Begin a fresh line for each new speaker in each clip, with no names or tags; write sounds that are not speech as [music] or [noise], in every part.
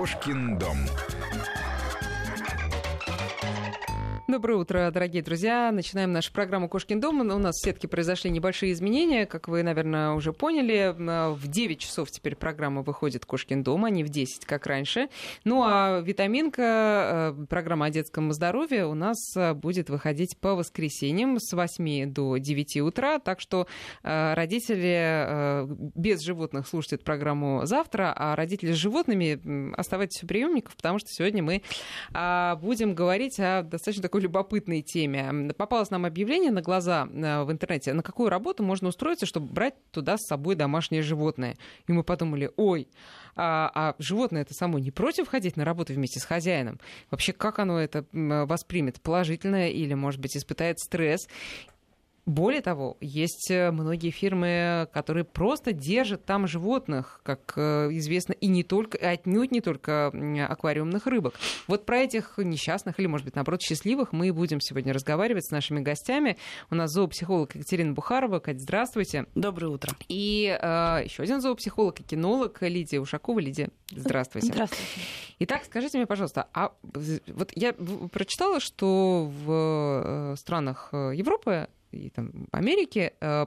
Кошкин дом.
Доброе утро, дорогие друзья. Начинаем нашу программу «Кошкин дом». У нас в сетке произошли небольшие изменения. Как вы, наверное, уже поняли, в 9 часов теперь программа выходит «Кошкин дом», а не в 10, как раньше. Ну, а «Витаминка», э, программа о детском здоровье, у нас э, будет выходить по воскресеньям с 8 до 9 утра. Так что э, родители без животных слушают эту программу завтра, а родители с животными оставайтесь у приемников, потому что сегодня мы а, будем говорить о достаточно такой такой любопытной теме. Попалось нам объявление на глаза э, в интернете, на какую работу можно устроиться, чтобы брать туда с собой домашнее животное. И мы подумали, ой, а, а животное это само не против ходить на работу вместе с хозяином? Вообще, как оно это воспримет? Положительно или, может быть, испытает стресс? Более того, есть э, многие фирмы, которые просто держат там животных, как э, известно, и не только, отнюдь не только аквариумных рыбок. Вот про этих несчастных или, может быть, наоборот, счастливых мы и будем сегодня разговаривать с нашими гостями. У нас зоопсихолог Екатерина Бухарова. Катя, здравствуйте.
Доброе утро.
И э, еще один зоопсихолог и кинолог Лидия Ушакова. Лидия, здравствуйте.
Здравствуйте.
Итак, скажите мне, пожалуйста, а вот я прочитала, что в э, странах Европы и там Америки э,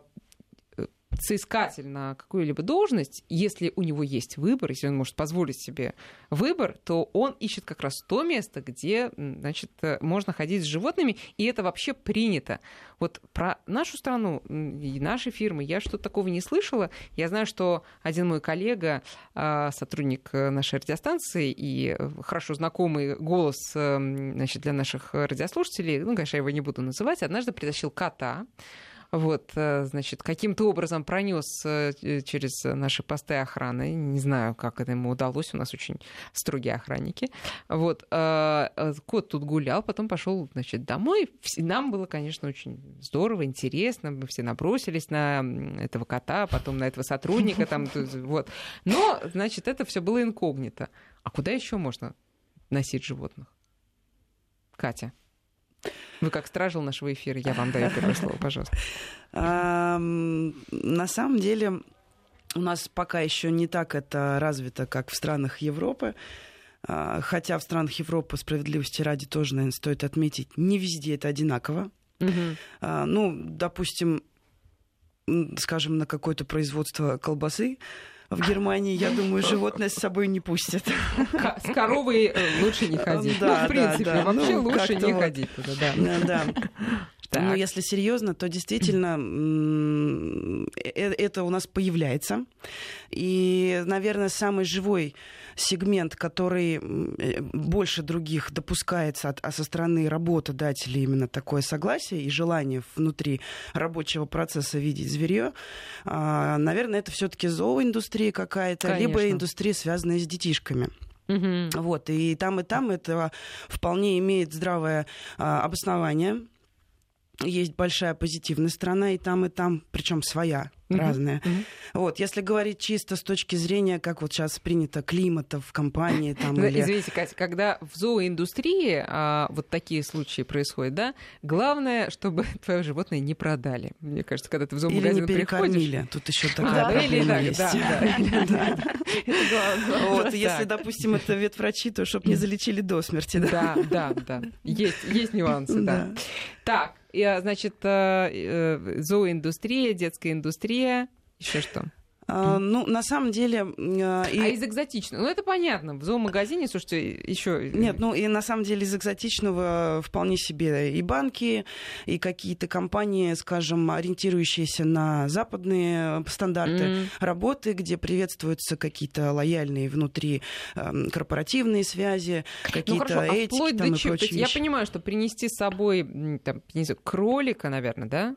соискатель на какую-либо должность, если у него есть выбор, если он может позволить себе выбор, то он ищет как раз то место, где значит, э, можно ходить с животными, и это вообще принято. Вот про нашу страну и наши фирмы я что-то такого не слышала. Я знаю, что один мой коллега, а, сотрудник нашей радиостанции и хорошо знакомый голос значит, для наших радиослушателей, ну, конечно, я его не буду называть, однажды притащил кота, вот, э, значит, каким-то образом пронес э, через наши посты охраны. Не знаю, как это ему удалось. У нас очень строгие охранники. Вот, э, кот тут гулял, потом пошел, значит, домой. Нам было, конечно, очень здорово, интересно. Мы все набросились на этого кота, потом на этого сотрудника. Там, вот. Но, значит, это все было инкогнито. А куда еще можно носить животных? Катя. Вы как стражил нашего эфира, я вам даю первое слово, пожалуйста.
На самом деле у нас пока еще не так это развито, как в странах Европы. А, хотя в странах Европы, справедливости ради, тоже, наверное, стоит отметить, не везде это одинаково. Угу. Ну, допустим, скажем, на какое-то производство колбасы в Германии, я думаю, животное с собой не пустят.
С коровой э, лучше не ходить. Да, ну, в принципе, да, да. вообще ну, лучше не вот. ходить туда, да.
Да. Так. Но если серьезно, то действительно э, это у нас появляется. И, наверное, самый живой сегмент, который э, больше других допускается а со стороны работодателей именно такое согласие и желание внутри рабочего процесса видеть зверье, а, наверное, это все-таки зооиндустрия какая-то, либо индустрия, связанная с детишками. Угу. Вот, и там, и там это вполне имеет здравое а, обоснование есть большая позитивная сторона и там, и там, причем своя, mm-hmm. разная. Mm-hmm. Вот, если говорить чисто с точки зрения, как вот сейчас принято, климата в компании. [laughs] Там,
или... Извините, Катя, когда в зооиндустрии а, вот такие случаи происходят, да, главное, чтобы [laughs] твое животное не продали. Мне кажется, когда ты в зоомагазин
или не
приходишь...
Тут еще [laughs] такая а, проблема или
так, Да,
да. Вот, если, допустим, это ветврачи, то чтобы не залечили до смерти.
Да, да, да. Есть, есть нюансы, да. Так, значит, э, э, зооиндустрия, детская индустрия, еще что?
А, ну, на самом деле...
А, и... А из экзотичного? Ну, это понятно. В зоомагазине, слушайте, еще...
Нет, ну и на самом деле из экзотичного вполне себе и банки, и какие-то компании, скажем, ориентирующиеся на западные стандарты mm-hmm. работы, где приветствуются какие-то лояльные внутри э, корпоративные связи, какие-то ну, хорошо, этики а там, до и прочие
Я понимаю, что принести с собой там, кролика, наверное, да?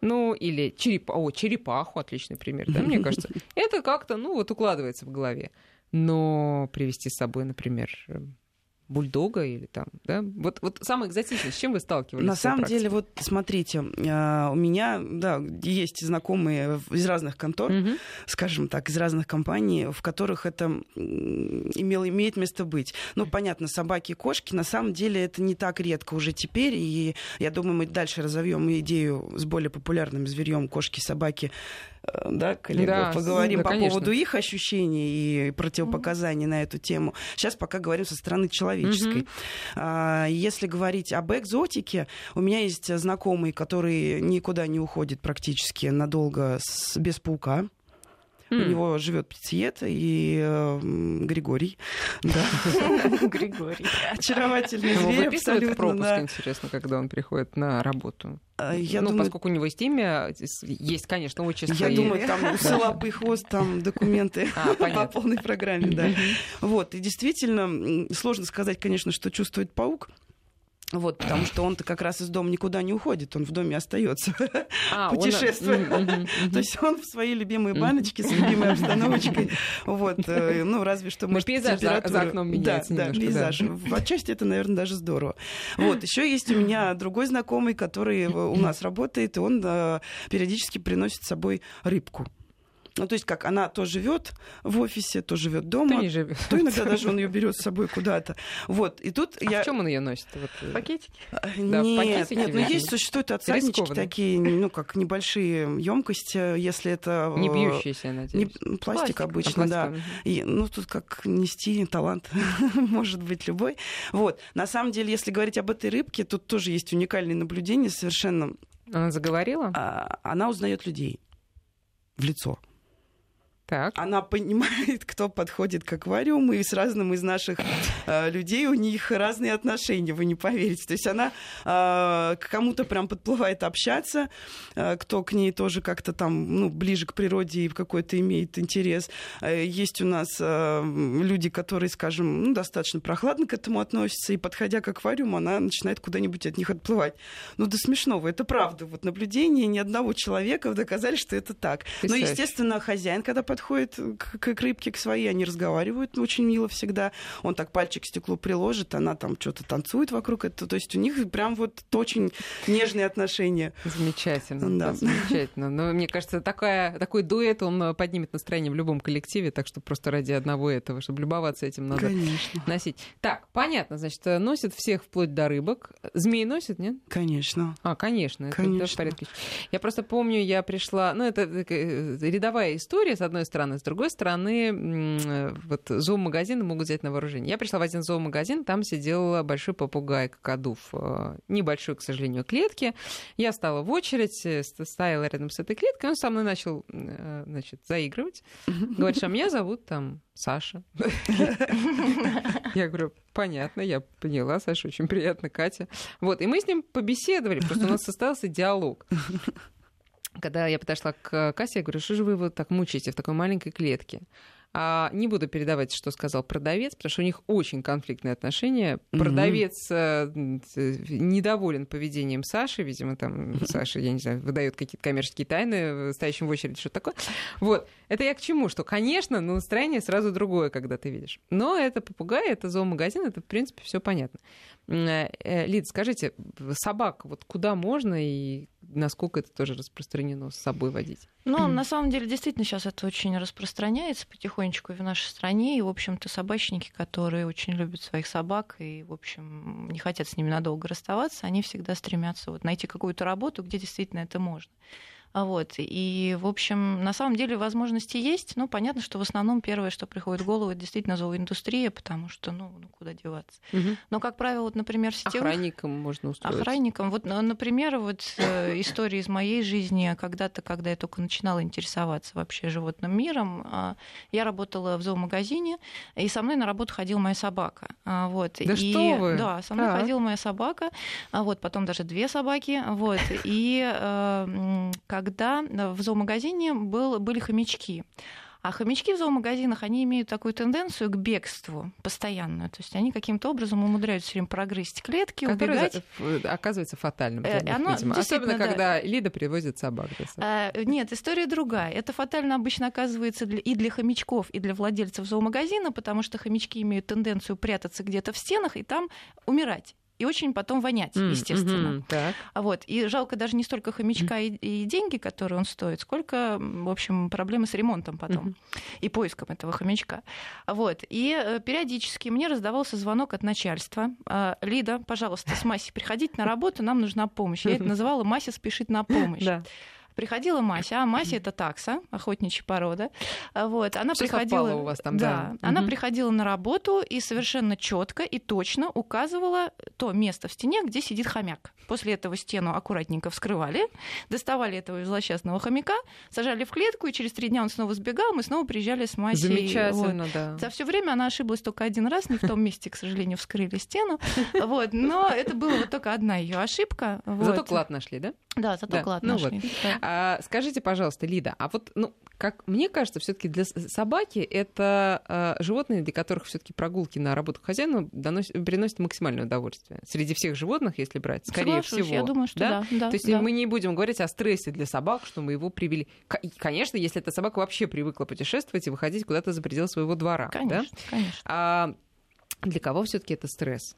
Ну, или черепа, о, черепаху, отличный пример, да, мне кажется. [laughs] Это как-то, ну, вот укладывается в голове. Но привести с собой, например, бульдога или там, да? Вот, вот самое экзотичное, с чем вы сталкивались?
На самом деле, вот смотрите, а, у меня, да, есть знакомые из разных контор, угу. скажем так, из разных компаний, в которых это имело, имеет место быть. Ну, понятно, собаки и кошки, на самом деле это не так редко уже теперь, и я думаю, мы дальше разовьем идею с более популярным зверьем кошки, собаки, да, коллега, да, поговорим да, по конечно. поводу их ощущений и противопоказаний mm-hmm. на эту тему. Сейчас пока говорим со стороны человеческой. Mm-hmm. Если говорить об экзотике, у меня есть знакомый, который никуда не уходит практически надолго с, без паука. Mm. У него живет птиет и э, Григорий. Да. [laughs]
Григорий.
Очаровательный зверь,
абсолютно. пропуск, да. интересно, когда он приходит на работу. А, я ну, думаю, поскольку у него есть имя, есть, конечно, отчество.
Я и... думаю, там усы, лапы, хвост, там документы а, [laughs] по полной программе, да. Вот, и действительно, сложно сказать, конечно, что чувствует паук. Вот, потому что он-то как раз из дома никуда не уходит, он в доме остается, [laughs] а, путешествуя. Он... [laughs] То есть он в свои любимые баночки с любимой [laughs] обстановочкой. Вот, э, ну, разве что, может,
пейзаж температура... за окном меняется
Да, да, пейзаж. Да. Отчасти это, наверное, даже здорово. Вот, еще есть у меня другой знакомый, который у нас работает, и он э, периодически приносит с собой рыбку. Ну, то есть как она то живет в офисе, то живет дома,
то, не живет.
то иногда даже он ее берет с собой куда-то. Вот. И тут
а
я...
в чем он ее носит? Вот...
Э, пакетики?
А, да, нет, нет, но ну, есть существуют отсаднички такие, ну как небольшие емкости, если это
не бьющиеся, я надеюсь. Не...
Пластик, пластик обычно, а, да. И, ну тут как нести талант [laughs] может быть любой. Вот. На самом деле, если говорить об этой рыбке, тут тоже есть уникальные наблюдения совершенно.
Она заговорила?
А, она узнает людей в лицо.
Так.
Она понимает, [laughs] кто подходит к аквариуму, и с разным из наших э, людей у них разные отношения, вы не поверите. То есть она э, к кому-то прям подплывает общаться, э, кто к ней тоже как-то там ну, ближе к природе и какой-то имеет интерес. Э, есть у нас э, люди, которые, скажем, ну, достаточно прохладно к этому относятся, и подходя к аквариуму, она начинает куда-нибудь от них отплывать. Ну, до смешного, это правда. Вот наблюдение ни одного человека доказали, что это так. Но, естественно, хозяин, когда подходит подходит к, к рыбке, к своей, они разговаривают очень мило всегда. Он так пальчик к стеклу приложит, она там что-то танцует вокруг этого. То есть у них прям вот очень нежные отношения.
Замечательно. Да. Замечательно. Но мне кажется, такая, такой дуэт, он поднимет настроение в любом коллективе, так что просто ради одного этого, чтобы любоваться этим, надо
Конечно.
носить. Так, понятно, значит, носит всех вплоть до рыбок. Змеи носит, нет?
Конечно.
А, конечно, конечно. это в порядке. Я просто помню, я пришла, ну, это э, рядовая история, с одной стороны. С другой стороны, вот зоомагазины могут взять на вооружение. Я пришла в один зоомагазин, там сидел большой попугай какадув. Э, небольшой, к сожалению, клетки. Я стала в очередь, э, стояла рядом с этой клеткой, он со мной начал э, значит, заигрывать. Говорит, а меня зовут там Саша. Я говорю, понятно, я поняла, Саша, очень приятно, Катя. Вот, и мы с ним побеседовали, просто у нас состоялся диалог когда я подошла к кассе, я говорю, что же вы вот так мучаете в такой маленькой клетке? А не буду передавать, что сказал продавец, потому что у них очень конфликтные отношения. Продавец mm недоволен поведением Саши, видимо, там Саша, я не знаю, выдает какие-то коммерческие тайны, стоящим в очереди, что такое. Вот. Это я к чему? Что, конечно, но настроение сразу другое, когда ты видишь. Но это попугай, это зоомагазин, это, в принципе, все понятно. Э, Лид, скажите, собак вот куда можно и насколько это тоже распространено с собой водить?
Ну, на самом деле, действительно, сейчас это очень распространяется потихонечку в нашей стране. И, в общем-то, собачники, которые очень любят своих собак и, в общем, не хотят с ними надолго расставаться, они всегда стремятся вот найти какую-то работу, где действительно это можно. А вот. И, в общем, на самом деле возможности есть. Ну, понятно, что в основном первое, что приходит в голову, это действительно зооиндустрия, потому что, ну, ну куда деваться. Угу. Но, как правило, вот, например, сетевых...
Охранником можно устроить.
Охранником. Вот, например, вот э, история из моей жизни, когда-то, когда я только начинала интересоваться вообще животным миром, а, я работала в зоомагазине, и со мной на работу ходила моя собака. А, вот.
Да
и,
что вы?
Да, со мной так. ходила моя собака, вот, потом даже две собаки, вот. И э, когда э, в зоомагазине был, были хомячки. А хомячки в зоомагазинах, они имеют такую тенденцию к бегству постоянную. То есть они каким-то образом умудряются все время прогрызть клетки,
Который
убегать.
оказывается фатальным для э, них, Оно, видимо. Особенно, да. когда Лида привозит собак.
А, нет, история другая. Это фатально обычно оказывается для, и для хомячков, и для владельцев зоомагазина, потому что хомячки имеют тенденцию прятаться где-то в стенах и там умирать и очень потом вонять, mm, естественно.
Mm-hmm.
Вот. И жалко даже не столько хомячка mm-hmm. и, и деньги, которые он стоит, сколько, в общем, проблемы с ремонтом потом mm-hmm. и поиском этого хомячка. Вот. И э, периодически мне раздавался звонок от начальства. «А, Лида, пожалуйста, с Масей приходите на работу, нам нужна помощь. Я это [laughs] называла «Мася спешит на помощь». Приходила Мася, а Мася это такса, охотничья порода. Вот, она
Всё
приходила,
у вас там,
да,
да.
она
Мгм.
приходила на работу и совершенно четко и точно указывала то место в стене, где сидит хомяк. После этого стену аккуратненько вскрывали, доставали этого злосчастного хомяка, сажали в клетку, и через три дня он снова сбегал, мы снова приезжали с Масей. Вот.
Замечательно, да.
За все время она ошиблась только один раз, не в том месте, к сожалению, вскрыли стену. [laughs] Вот, но это была вот только одна ее ошибка.
Зато
Вот.
клад нашли, да?
Да, зато клад
ну
нашли. Да.
А, скажите, пожалуйста, Лида, а вот, ну, как мне кажется, все-таки для собаки это а, животные, для которых все-таки прогулки на работу хозяина доносят- приносят максимальное удовольствие. Среди всех животных, если брать, скорее
Соглашусь,
всего.
Я думаю, что да. да,
То есть
да.
мы не будем говорить о стрессе для собак, что мы его привели. Конечно, если эта собака вообще привыкла путешествовать и выходить куда-то за пределы своего двора. да?
Конечно, конечно.
А для кого все-таки это стресс?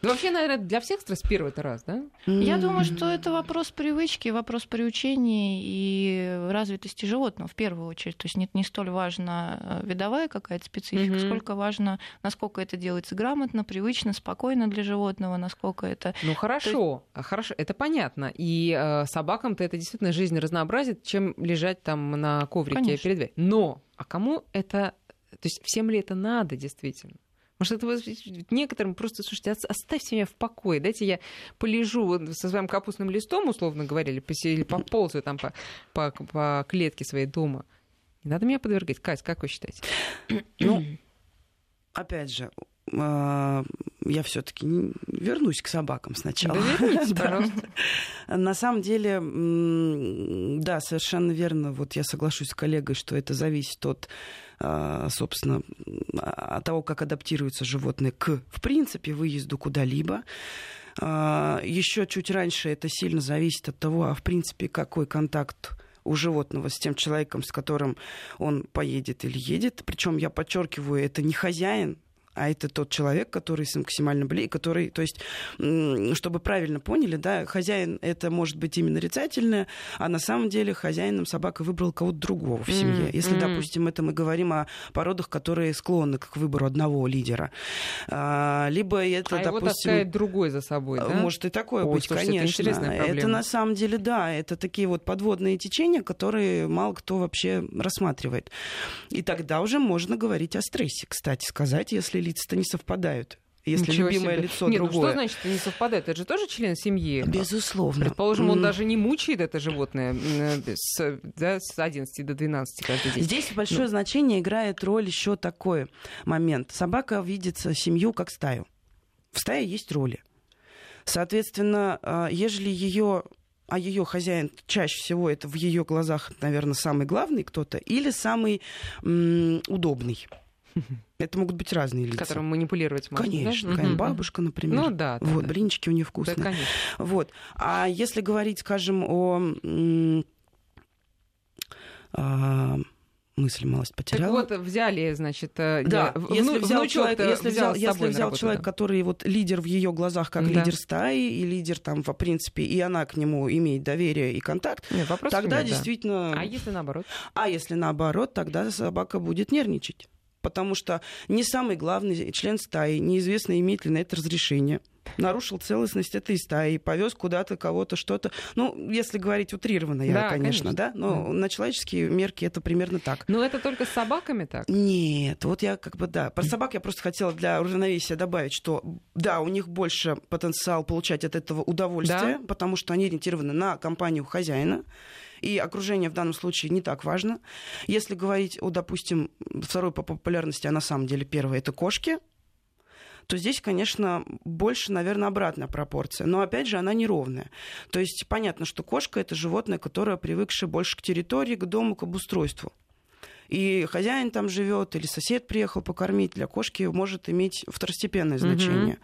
Да вообще, наверное, для всех стресс первый это раз, да?
Я думаю, что это вопрос привычки, вопрос приучения и развитости животного в первую очередь. То есть нет, не столь важна э, видовая какая-то специфика,
Мгм.
сколько важно, насколько это делается грамотно, привычно, спокойно для животного, насколько это...
Ну хорошо, а хорошо, это понятно. И э, собакам-то это действительно жизнь разнообразит, чем лежать там на коврике
Конечно.
перед дверью. Но, а кому это, то есть всем ли это надо действительно? Может, это вот некоторым просто, слушайте, ос- оставьте меня в покое, дайте я полежу вот со своим капустным листом, условно говоря, или, или поползаю там по, по, по клетке своей дома. Не надо меня подвергать. Кать, как вы считаете? [clears throat]
Ну, опять же, а, я все-таки вернусь к собакам сначала.
Да вернитесь, [laughs] пожалуйста.
На самом деле, да, совершенно верно. Вот я соглашусь с коллегой, что это зависит от, собственно, а, от того, как адаптируется животное к, в принципе, выезду куда-либо. Еще чуть раньше это сильно зависит от того, а в принципе, какой контакт у животного с тем человеком, с которым он поедет или едет. Причем я подчеркиваю, это не хозяин, а это тот человек, который максимально близок, который, то есть, чтобы правильно поняли, да, хозяин это может быть именно нарицательное, а на самом деле хозяином собака выбрала кого-то другого в семье.
М,
Если, допустим, это мы говорим о породах, которые склонны к выбору одного лидера, А, либо это,
а его
допустим,
таскает другой за собой, да?
может и такое
Ой,
быть,
слушайте, это
конечно. Это,
проблема.
на самом деле, да, это такие вот подводные течения, которые мало кто вообще рассматривает. И тогда уже можно говорить о стрессе, кстати сказать, если лица-то не совпадают. Если
Ничего
любимое
себе.
лицо
Нет, ну
другое.
что значит не совпадает? Это же тоже член семьи.
Безусловно.
Предположим, он
М.
даже не мучает это животное м, с, да, с 11 до 12 каждый день.
Здесь большое значение играет роль еще такой момент. Собака видит семью как стаю. В стае есть роли. Соответственно, а, ежели ее а ее хозяин чаще всего это в ее глазах, наверное, самый главный кто-то или самый м, удобный. [laughs] Это могут быть разные лица.
Которым манипулировать можно, да?
Конечно, какая-нибудь бабушка, например.
Ну да, да,
вот,
да.
блинчики у нее
Да,
вкусные.
конечно.
Вот. А если говорить, скажем, о... м, а, мысль малость
Так
потеряла.
вот, взяли, значит, э,
Да,
я-
если
вну-
взял, человек, если взял,
с
если взял
работу,
человек,
да.
который вот лидер в ее глазах, как
Да.
лидер стаи, и лидер там, в принципе, и она к нему имеет доверие и контакт,
Нет,
тогда
нет, да.
действительно...
А если наоборот?
А если наоборот, тогда собака будет нервничать. Потому что не самый главный член стаи, неизвестно, имеет ли на это разрешение. Нарушил целостность этой стаи, повез куда-то кого-то, что-то. Ну, если говорить утрированно, я,
Да,
конечно,
конечно.
да, но
Да.
на человеческие мерки это примерно так.
Ну, это только с собаками так?
Нет, вот я как бы, да. Про собак я просто хотела для равновесия добавить, что, да, у них больше потенциал получать от этого удовольствие, потому что они ориентированы на компанию хозяина, и окружение в данном случае не так важно. Если говорить о, допустим, второй по популярности, а на самом деле первое, это кошки, то здесь, конечно, больше, наверное, обратная пропорция. Но, опять же, она неровная. То есть понятно, что кошка — это животное, которое привыкшее больше к территории, к дому, к обустройству. И хозяин там живет, или сосед приехал покормить, для кошки может иметь второстепенное значение.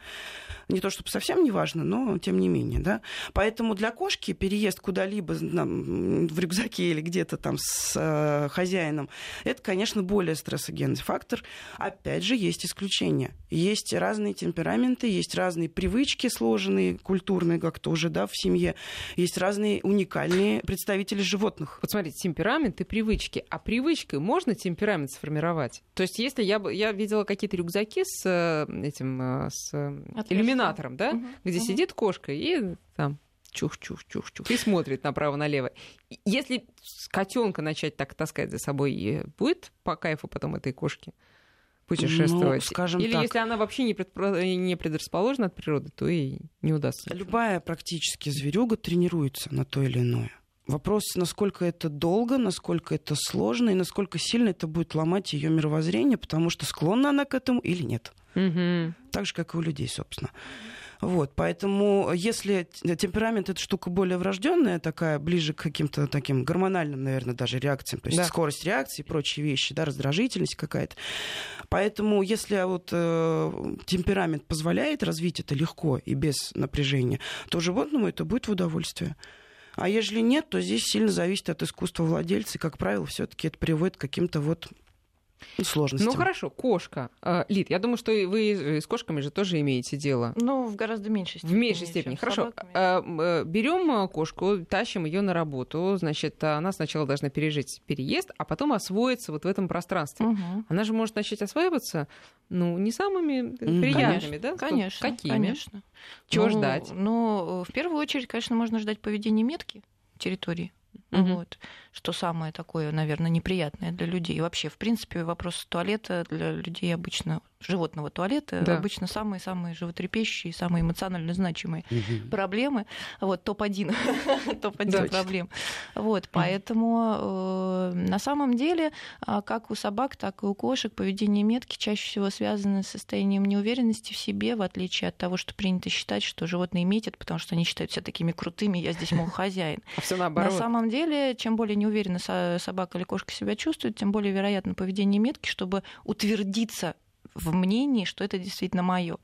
Не то чтобы совсем не важно, но тем не менее. Да? Поэтому для кошки переезд куда-либо в рюкзаке или где-то там с э, хозяином, это, конечно, более стрессогенный фактор. Опять же, есть исключения. Есть разные темпераменты, есть разные привычки сложенные, культурные как-то уже да, в семье. Есть разные уникальные представители животных.
Вот смотрите, темперамент и привычки. А привычкой можно темперамент сформировать? То есть, если я, я видела какие-то рюкзаки с э, этим, э, с э, иллюминатором, да,
Мгм.
где
Мгм.
сидит кошка и там чух-чух-чух-чух, и смотрит направо-налево. Если котенка начать так таскать за собой, будет по кайфу потом этой кошки? путешествовать. Ну,
скажем
Или
так.
если она вообще не, предпро... не предрасположена от природы, то и не удастся.
Любая практически зверюга тренируется на то или иное. Вопрос, насколько это долго, насколько это сложно и насколько сильно это будет ломать ее мировоззрение, потому что склонна она к этому или нет.
Угу.
Так же, как и у людей, собственно. Вот, поэтому если темперамент это штука более врожденная, такая ближе к каким-то таким гормональным, наверное, даже реакциям, то есть да. скорость реакции и прочие вещи, да, раздражительность какая-то. Поэтому если вот э, темперамент позволяет развить это легко и без напряжения, то животному это будет в удовольствие. А если нет, то здесь сильно зависит от искусства владельца. И, как правило, все-таки это приводит к каким-то вот сложностям.
Ну хорошо, кошка. А, Лид, я думаю, что вы с кошками же тоже имеете дело.
Ну, в гораздо меньшей степени.
В меньшей степени. Хорошо. А, э, Берем кошку, тащим ее на работу. Значит, она сначала должна пережить переезд, а потом освоиться вот в этом пространстве. Угу. Она же может начать осваиваться, ну, не самыми приятными,
конечно,
да?
Конечно.
Какими?
Конечно.
Чего
ну,
ждать?
Ну, в первую очередь, конечно, можно ждать поведения метки территории. Угу. Вот что самое такое, наверное, неприятное для людей. И вообще, в принципе, вопрос туалета для людей обычно, животного туалета, да. обычно самые-самые животрепещущие, самые эмоционально значимые угу. проблемы. Вот, топ-1, [laughs] топ-1 проблем. Вот, поэтому э, на самом деле, а, как у собак, так и у кошек поведение метки чаще всего связано с состоянием неуверенности в себе, в отличие от того, что принято считать, что животные метят, потому что они считают себя такими крутыми, я здесь, мол, хозяин.
А все наоборот.
На самом деле, чем более неуверенно собака или кошка себя чувствует, тем более вероятно поведение метки, чтобы утвердиться в мнении, что это действительно мое.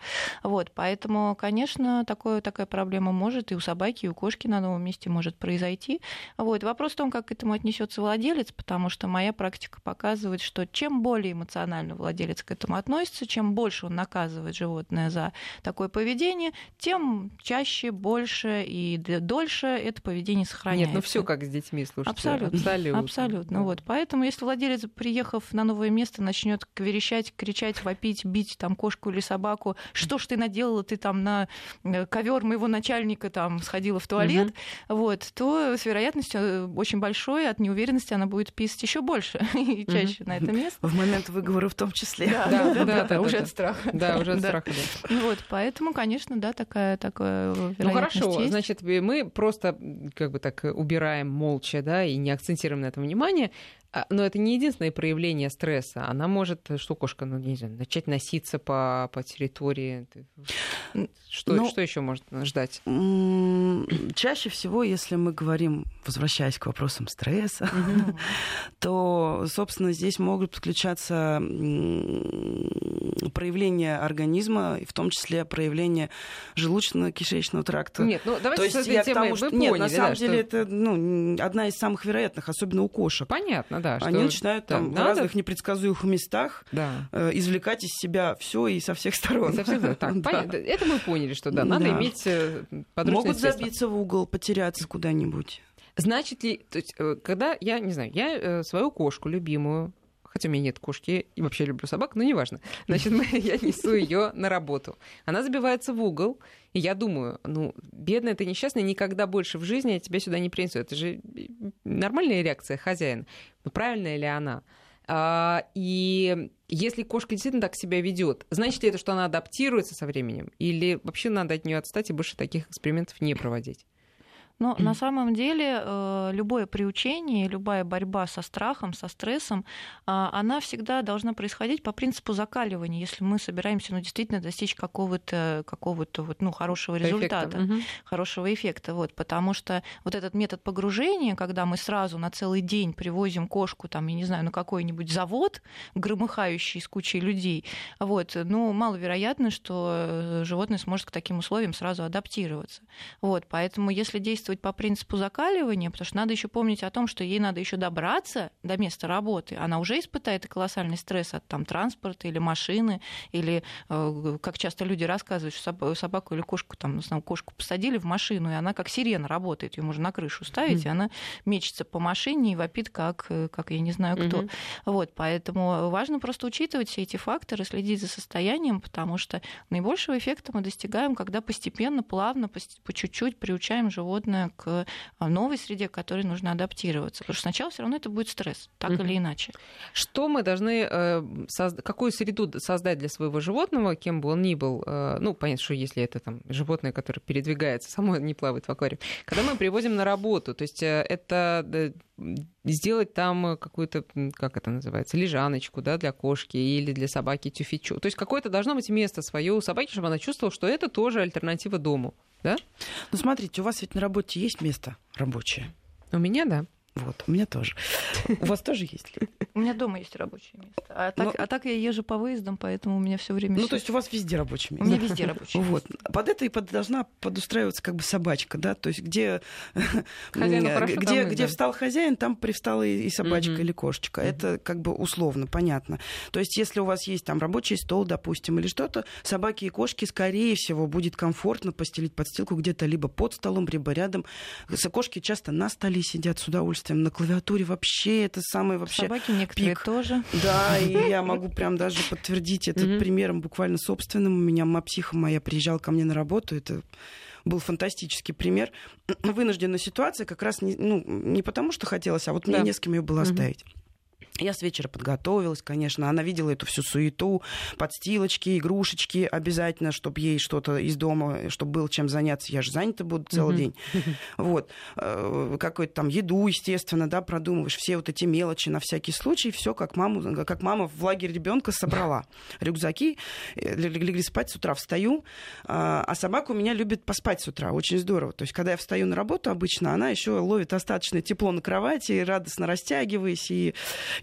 Вот, поэтому, конечно, такое, такая проблема может и у собаки, и у кошки на новом месте может произойти. Вот. Вопрос в том, как к этому отнесется владелец, потому что моя практика показывает, что чем более эмоционально владелец к этому относится, чем больше он наказывает животное за такое поведение, тем чаще, больше и дольше это поведение сохраняется.
Нет, ну все как с детьми, слушайте.
Абсолютно. Абсолютно. Абсолютно. Да. Вот. Поэтому, если владелец, приехав на новое место, начнет верещать, кричать, вопить, вопить, бить там кошку или собаку. Что ж ты наделала, ты там на э, ковер моего начальника там сходила в туалет, угу. вот, то с вероятностью э, очень большой от неуверенности она будет писать еще больше [laughs] и чаще угу. на это место.
В момент выговора в том числе.
Да, да, да, да, да, уже от страха.
Да, уже от страха,
да. Вот, поэтому, конечно, да, такая, такая
Ну хорошо, значит, мы просто как бы так убираем молча, да, и не акцентируем на этом внимание. А, но это не единственное проявление стресса. Она может, что кошка, ну, не знаю, начать носиться по, по территории. Что, ну, что еще можно ждать? [clears throat]
Чаще всего, если мы говорим, возвращаясь к вопросам стресса, [laughs] то, собственно, здесь могут подключаться проявления организма, в том числе проявления желудочно-кишечного тракта.
Нет, ну давайте То есть с этой темой что, Нет,
на самом деле это ну, одна из самых вероятных, особенно у кошек.
Понятно да.
Они что... начинают там да, в разных непредсказуемых местах
да.
э, извлекать из себя все и со всех сторон.
со всех, так, [laughs] да. Это мы поняли, что да, надо да. иметь э,
Могут забиться в угол, потеряться куда-нибудь.
Значит ли, то есть, э, когда я, не знаю, я э, свою кошку любимую хотя у меня нет кошки, и вообще люблю собак, но неважно. Значит, я несу ее на работу. Она забивается в угол, и я думаю, ну, бедная ты несчастная, никогда больше в жизни я тебя сюда не принесу. Это же нормальная реакция хозяина. Но правильная ли она? А, и если кошка действительно так себя ведет, значит ли это, что она адаптируется со временем? Или вообще надо от нее отстать и больше таких экспериментов не проводить?
Но на самом деле э, любое приучение, любая борьба со страхом, со стрессом, а, она всегда должна происходить по принципу закаливания, если мы собираемся ну, действительно достичь какого-то какого вот, ну, хорошего результата, эффекта. хорошего эффекта. Вот, потому что вот этот метод погружения, когда мы сразу на целый день привозим кошку, там, я не знаю, на какой-нибудь завод, громыхающий с кучей людей, вот, ну, маловероятно, что э, животное сможет к таким условиям сразу адаптироваться. Вот, поэтому если действовать действовать по принципу закаливания, потому что надо еще помнить о том, что ей надо еще добраться до места работы. Она уже испытает колоссальный стресс от там, транспорта или машины, или, э, как часто люди рассказывают, что собаку или кошку, там, основном кошку посадили в машину, и она как сирена работает, ее можно на крышу ставить, mm. и она мечется по машине и вопит, как, э, как я не знаю кто. Mm-hmm. Вот, поэтому важно просто учитывать все эти факторы, следить за состоянием, потому что наибольшего эффекта мы достигаем, когда постепенно, плавно, по чуть-чуть приучаем животное к а, новой среде, к которой нужно адаптироваться. Потому что сначала все равно это будет стресс, так mm-hmm. или иначе.
Что мы должны, э, какую среду создать для своего животного, кем бы он ни был? Э, ну, понятно, что если это там животное, которое передвигается, само не плавает в аквариуме. Когда мы привозим на работу, то есть э, это сделать там какую-то, как это называется, лежаночку да, для кошки или для собаки тюфячу. То есть какое-то должно быть место свое у собаки, чтобы она чувствовала, что это тоже альтернатива дому. Да?
Ну, смотрите, у вас ведь на работе есть место рабочее?
У меня, да.
Вот, у меня тоже. У вас тоже есть ли?
У меня дома есть рабочее место. А так, Но... а так я езжу по выездам, поэтому у меня все время.
Ну, то есть у вас везде рабочее место.
У меня везде рабочее
место. Вот. Под это и под, должна подустраиваться как бы собачка, да, то есть где, [laughs] где, где встал хозяин, там привстала и собачка или кошечка. Это как бы условно, понятно. То есть если у вас есть там рабочий стол, допустим, или что-то, собаки и кошки, скорее всего, будет комфортно постелить подстилку где-то либо под столом, либо рядом. Кошки часто на столе сидят с удовольствием удовольствием. На клавиатуре вообще это самый вообще
Собаки некоторые
пик.
тоже.
Да, и [laughs] я могу прям даже подтвердить это примером буквально собственным. У меня мапсиха моя приезжала ко мне на работу. Это был фантастический пример. Вынужденная ситуация как раз не, ну, не потому, что хотелось, а вот мне не с кем ее было оставить. Я с вечера подготовилась, конечно. Она видела эту всю суету, подстилочки, игрушечки обязательно, чтобы ей что-то из дома, чтобы было чем заняться. Я же занята буду целый день. Вот. Э, какую-то там еду, естественно, да, продумываешь все вот эти мелочи на всякий случай. Все как, маму, как мама в лагерь ребенка собрала. Рюкзаки, э, легли спать, с утра встаю. А, а собака у меня любит поспать с утра. Очень здорово. То есть, когда я встаю на работу обычно, она еще ловит остаточное тепло на кровати, радостно растягиваясь, и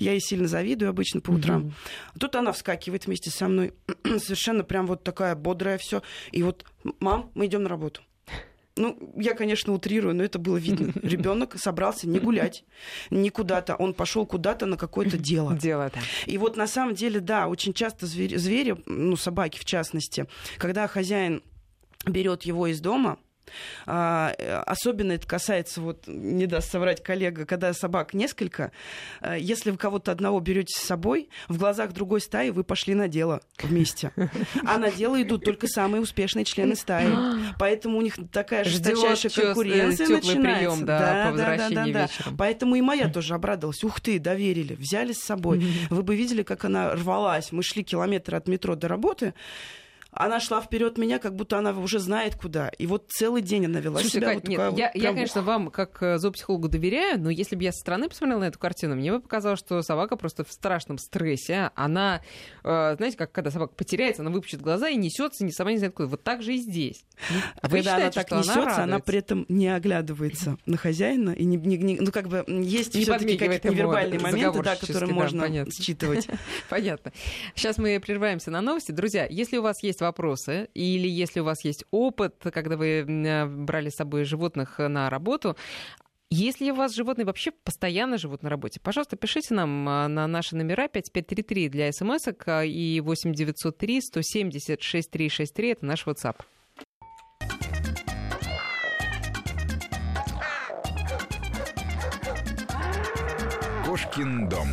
я ей сильно завидую обычно по утрам. Mm-hmm. Тут она вскакивает вместе со мной, [clears throat] совершенно прям вот такая бодрая все. И вот, мам, мы идем на работу. Ну, я, конечно, утрирую, но это было видно. [laughs] Ребенок собрался не гулять, не куда-то. Он пошел куда-то на какое-то [laughs] дело.
Дело, да.
И вот на самом деле, да, очень часто звери, звери, ну, собаки в частности, когда хозяин берет его из дома, особенно это касается, вот не даст соврать коллега, когда собак несколько. А, если вы кого-то одного берете с собой, в глазах другой стаи вы пошли на дело вместе. А на дело идут только самые успешные члены стаи. Поэтому у них такая жесточайшая конкуренция начинается.
Прием, да, да, по возвращении да, да, да, вечером.
Поэтому и моя тоже обрадовалась. Ух ты, доверили, взяли с собой. Вы бы видели, как она рвалась. Мы шли километр от метро до работы она шла вперед меня, как будто она уже знает куда. И вот целый день она вела Слушайте, себя. Кать, вот
нет,
такая,
я,
вот,
я, конечно, вам как э, зоопсихологу доверяю, но если бы я со стороны посмотрела на эту картину, мне бы показалось, что собака просто в страшном стрессе. Она, э, знаете, как когда собака потеряется, она выпучит глаза и несется, не сама не знает куда. Вот так же и здесь.
А вы когда считаете, она так несется, она, она при этом не оглядывается на хозяина и не, не, не ну как бы есть не все-таки какие-то невербальные моменты, да, которые можно понятно. считывать. [laughs]
Понятно. Сейчас мы прерываемся на новости, друзья. Если у вас есть вопросы или если у вас есть опыт, когда вы э, брали с собой животных на работу, если у вас животные вообще постоянно живут на работе, пожалуйста, пишите нам э, на наши номера 5533 для смс и 8903 170 6363 это наш WhatsApp. Кошкин дом.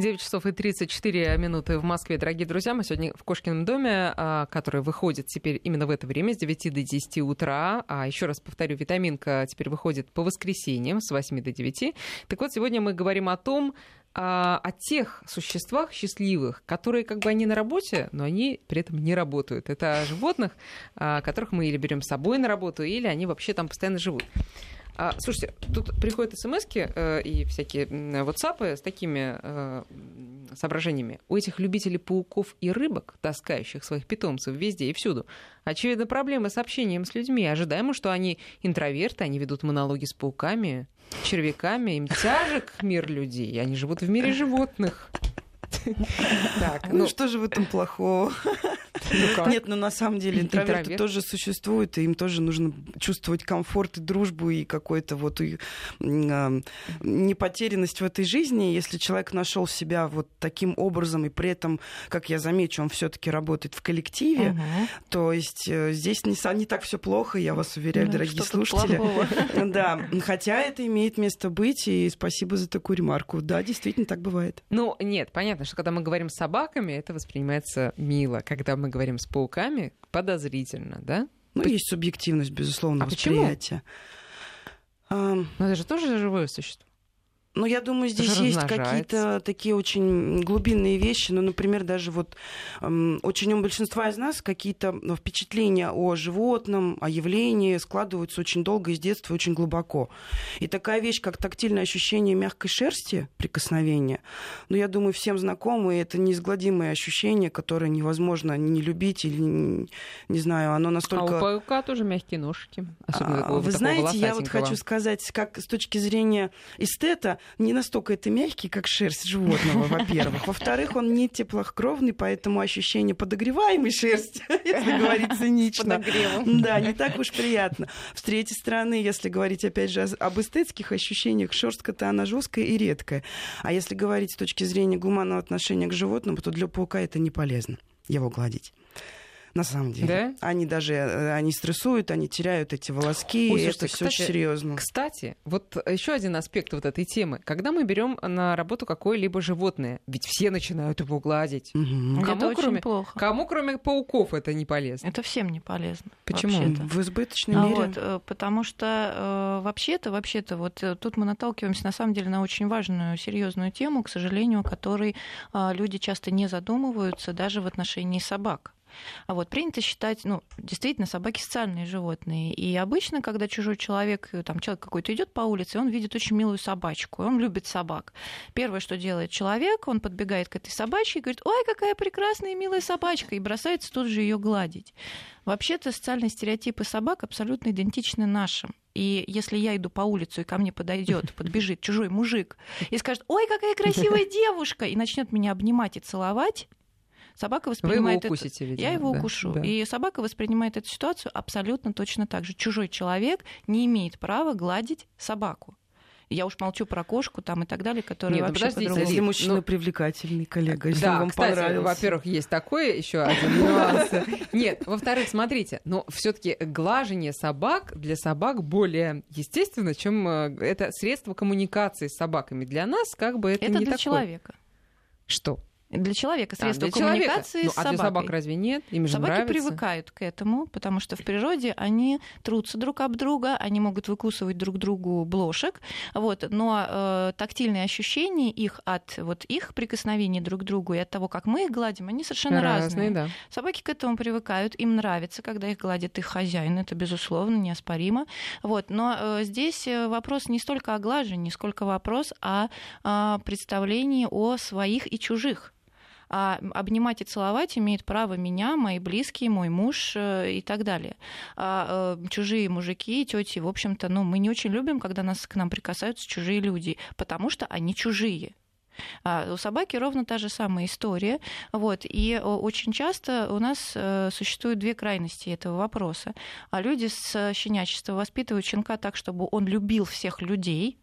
9 часов и 34 минуты в Москве. Дорогие друзья, мы сегодня в Кошкином доме, а, который выходит теперь именно в это время, с 9 до 10 утра. А еще раз повторю, витаминка теперь выходит по воскресеньям с 8 до 9. Так вот, сегодня мы говорим о том, а, о тех существах счастливых, которые как бы они на работе, но они при этом не работают. Это о животных, а, которых мы или берем с собой на работу, или они вообще там постоянно живут. А, слушайте, тут приходят смс э, и всякие WhatsApp с такими э, соображениями. У этих любителей пауков и рыбок, таскающих своих питомцев везде и всюду, очевидно, проблемы с общением с людьми. Ожидаемо, что они интроверты, они ведут монологи с пауками, червяками, им тяжек мир людей, они живут в мире животных. [laughs]
Так, ну, ну что же в этом плохого? Ну Нет, но на самом деле интроверты тоже существуют, и им тоже нужно чувствовать комфорт и дружбу, и какой-то вот а, непотерянность в этой жизни. Если человек нашел себя вот таким образом, и при этом, как я замечу, он все-таки работает в коллективе, то есть э, здесь не, не так все плохо, я вас уверяю, ну, дорогие слушатели. [laughs] Да, хотя это имеет место быть, и спасибо за такую ремарку. Да, действительно так бывает.
Ну, нет, понятно, что когда мы говорим с собаками, это воспринимается мило. Когда мы говорим с пауками, подозрительно, да?
Ну, По... есть субъективность, безусловно, а восприятия.
Почему? Но это же тоже живое существо.
Ну, я думаю, здесь есть какие-то такие очень глубинные вещи. Ну, например, даже вот э, очень у большинства из нас какие-то ну, впечатления о животном, о явлении складываются очень долго из детства, очень глубоко. И такая вещь, как тактильное ощущение мягкой шерсти, прикосновения, ну, я думаю, всем знакомы, это неизгладимое ощущение, которое невозможно не любить или, не, не знаю, оно настолько... А
у паука тоже мягкие ножки. Особенно а, такого,
Вы знаете, я вот хочу сказать, как с точки зрения эстета, не настолько это мягкий, как шерсть животного, [laughs] во-первых. Во-вторых, он не теплокровный, поэтому ощущение подогреваемой шерсти, [laughs] если говорить цинично. Да, не так уж приятно. С третьей стороны, если говорить, опять же, об эстетских ощущениях, шерстка-то она жесткая и редкая. А если говорить с точки зрения гуманного отношения к животному, то для паука это не полезно его гладить на самом деле. Да? Они даже э, они стрессуют, они теряют эти волоски, Ой, и это все очень серьезно.
Кстати, вот еще один аспект вот этой темы. Когда мы берем на работу какое-либо животное, ведь все начинают его гладить.
Угу. Кому, это кроме, плохо.
Кому, кроме пауков, это не полезно?
Это всем не полезно.
Почему?
В избыточной а мере.
Вот, э, потому что э, вообще-то, вообще-то, вот тут мы наталкиваемся на самом деле на очень важную, серьезную тему, к сожалению, о которой люди часто не задумываются даже в отношении собак. А вот принято считать, ну, действительно, собаки социальные животные. И обычно, когда чужой человек, э, там человек какой-то идет по улице, он видит очень милую собачку, он любит собак. Первое, что делает человек, он подбегает к этой собачке и говорит, ой, какая прекрасная и милая собачка, и бросается тут же ее гладить. Вообще-то социальные стереотипы собак абсолютно идентичны нашим. И если я иду по улице, и ко мне подойдет, [laughs] подбежит чужой мужик и скажет, ой, какая красивая [laughs] девушка, и начнет меня обнимать и целовать, Собака воспринимает
Вы его укусите,
это...
видимо,
Я его
да,
укушу.
Да.
И собака воспринимает эту ситуацию абсолютно точно так же. Чужой человек не имеет права гладить собаку. Я уж молчу про кошку там и так далее, которые Нет, ну вообще
подождите, если мужчина ну, привлекательный коллега, если
да,
вам
кстати,
понравился.
во-первых, есть такое еще один нюанс. Нет, во-вторых, смотрите, но все-таки глажение собак для собак более естественно, чем э, это средство коммуникации с собаками. Для нас как бы это,
это
не
для
такое.
человека.
Что?
Для человека средство а, для коммуникации
человека.
с собакой.
Ну, а для собак разве нет? Им же
Собаки
нравится.
привыкают к этому, потому что в природе они трутся друг об друга, они могут выкусывать друг другу блошек, вот, но э, тактильные ощущения их от вот их прикосновений друг к другу и от того, как мы их гладим, они совершенно разные. разные.
Да.
Собаки к этому привыкают, им нравится, когда их гладит их хозяин, это безусловно неоспоримо. Вот, но э, здесь э, вопрос не столько о глажении, сколько вопрос о, о представлении о своих и чужих а обнимать и целовать имеет право меня, мои близкие, мой муж э, и так далее. А э, чужие мужики, тети, в общем-то, ну, мы не очень любим, когда нас к нам прикасаются чужие люди, потому что они чужие. А у собаки ровно та же самая история. Вот. И очень часто у нас э, существуют две крайности этого вопроса. А люди с щенячества воспитывают щенка так, чтобы он любил всех людей,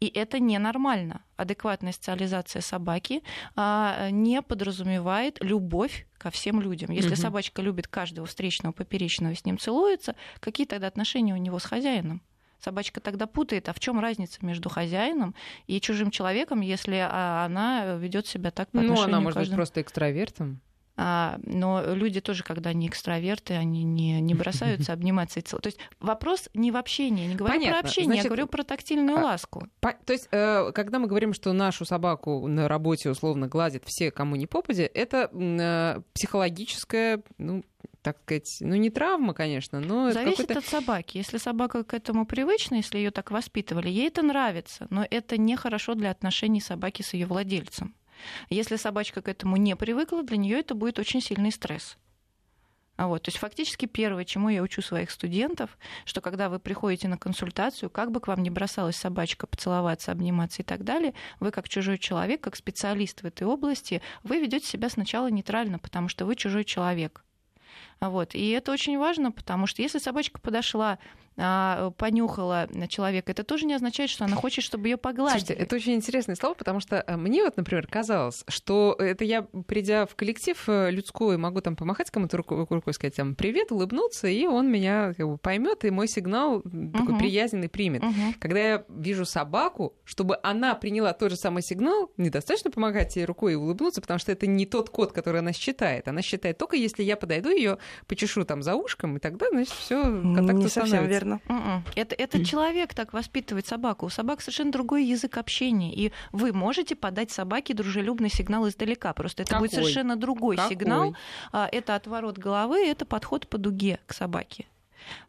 и это ненормально. Адекватная социализация собаки а, не подразумевает любовь ко всем людям. Если угу. собачка любит каждого встречного, поперечного, с ним целуется, какие тогда отношения у него с хозяином? Собачка тогда путает, а в чем разница между хозяином и чужим человеком, если а, она ведет себя так по отношению
Ну, она может
быть
просто экстравертом.
А, но люди тоже, когда они экстраверты, они не, не бросаются [laughs] обниматься и целовать. То есть вопрос не в общении, не говорю Понятно. про общение, Значит, я говорю про тактильную а, ласку.
По, то есть, э, когда мы говорим, что нашу собаку на работе условно гладят все, кому не попадя, это э, психологическая, ну, так сказать, ну не травма, конечно, но
зависит от собаки. Если собака к этому привычна, если ее так воспитывали, ей это нравится, но это нехорошо для отношений собаки с ее владельцем. Если собачка к этому не привыкла, для нее это будет очень сильный стресс. Вот. То есть фактически первое, чему я учу своих студентов, что когда вы приходите на консультацию, как бы к вам ни бросалась собачка поцеловаться, обниматься и так далее, вы как чужой человек, как специалист в этой области, вы ведете себя сначала нейтрально, потому что вы чужой человек. Вот. И это очень важно, потому что если собачка подошла а, понюхала человека, это тоже не означает, что она хочет, чтобы ее погладили.
Слушайте, это очень интересное слово, потому что э, мне вот, например, казалось, что это я, придя в коллектив э, людской, могу там помахать кому-то рукой, рукой сказать там привет, улыбнуться, и он меня как бы, поймет, и мой сигнал такой угу. приязненный примет. Угу. Когда я вижу собаку, чтобы она приняла тот же самый сигнал, недостаточно помогать ей рукой и улыбнуться, потому что это не тот код, который она считает. Она считает только если я подойду ее, почешу там за ушком, и тогда, значит, все контакт
не совсем верно.
М-м. Это, это человек так воспитывает собаку. У собак совершенно другой язык общения. И вы можете подать собаке дружелюбный сигнал издалека. Просто это Какой? будет совершенно другой Какой? сигнал. А, это отворот головы, это подход по дуге к собаке.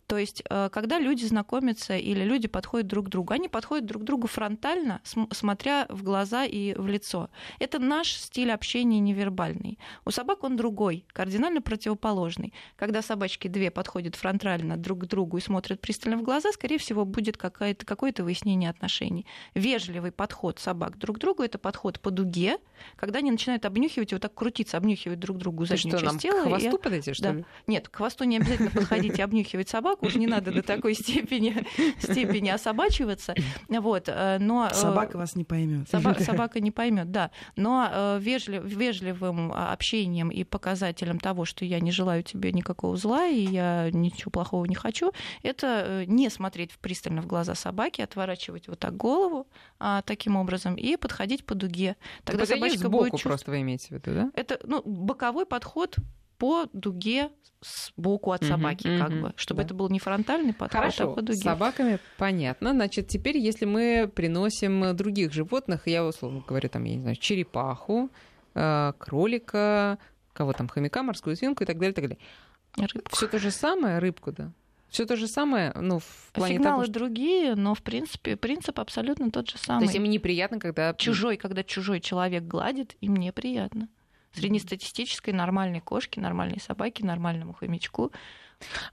То есть, э, когда люди знакомятся или люди подходят друг к другу, они подходят друг к другу фронтально, смотря в глаза и в лицо. Это наш стиль общения невербальный. У собак он другой, кардинально противоположный. Когда собачки две подходят фронтально друг к другу и смотрят пристально в глаза, скорее всего, будет какое-то, какое-то выяснение отношений. Вежливый подход собак друг к другу — это подход по дуге, когда они начинают обнюхивать и вот так крутиться, обнюхивать друг другу заднюю
что,
часть тела.
К хвосту и... подойти, что
да.
ли?
Нет, к хвосту не обязательно подходить и обнюхивать собаку, собаку, уж не надо до [laughs] такой степени, степени особачиваться. Вот, э, но...
Э, собака вас не поймет.
Собака, [laughs] собака не поймет, да. Но э, вежлив, вежливым общением и показателем того, что я не желаю тебе никакого зла, и я ничего плохого не хочу, это не смотреть пристально в глаза собаки, отворачивать вот так голову а, таким образом и подходить по дуге.
Тогда собачка сбоку будет чувств... просто вы имеете в виду, да?
Это ну, боковой подход по дуге сбоку от собаки, uh-huh, как uh-huh, бы, чтобы да. это был не фронтальный подход,
а Хорошо,
а по дуге.
с собаками понятно. Значит, теперь, если мы приносим других животных, я условно говорю, там, я не знаю, черепаху, э, кролика, кого там, хомяка, морскую свинку и так далее, и так далее. Все то же самое, рыбку, да? Все то же самое, ну, в плане
Сигналы
того, что...
другие, но, в принципе, принцип абсолютно тот же самый.
То есть им неприятно, когда...
Чужой, когда чужой человек гладит, им неприятно среднестатистической нормальной кошке, нормальной собаке, нормальному хомячку.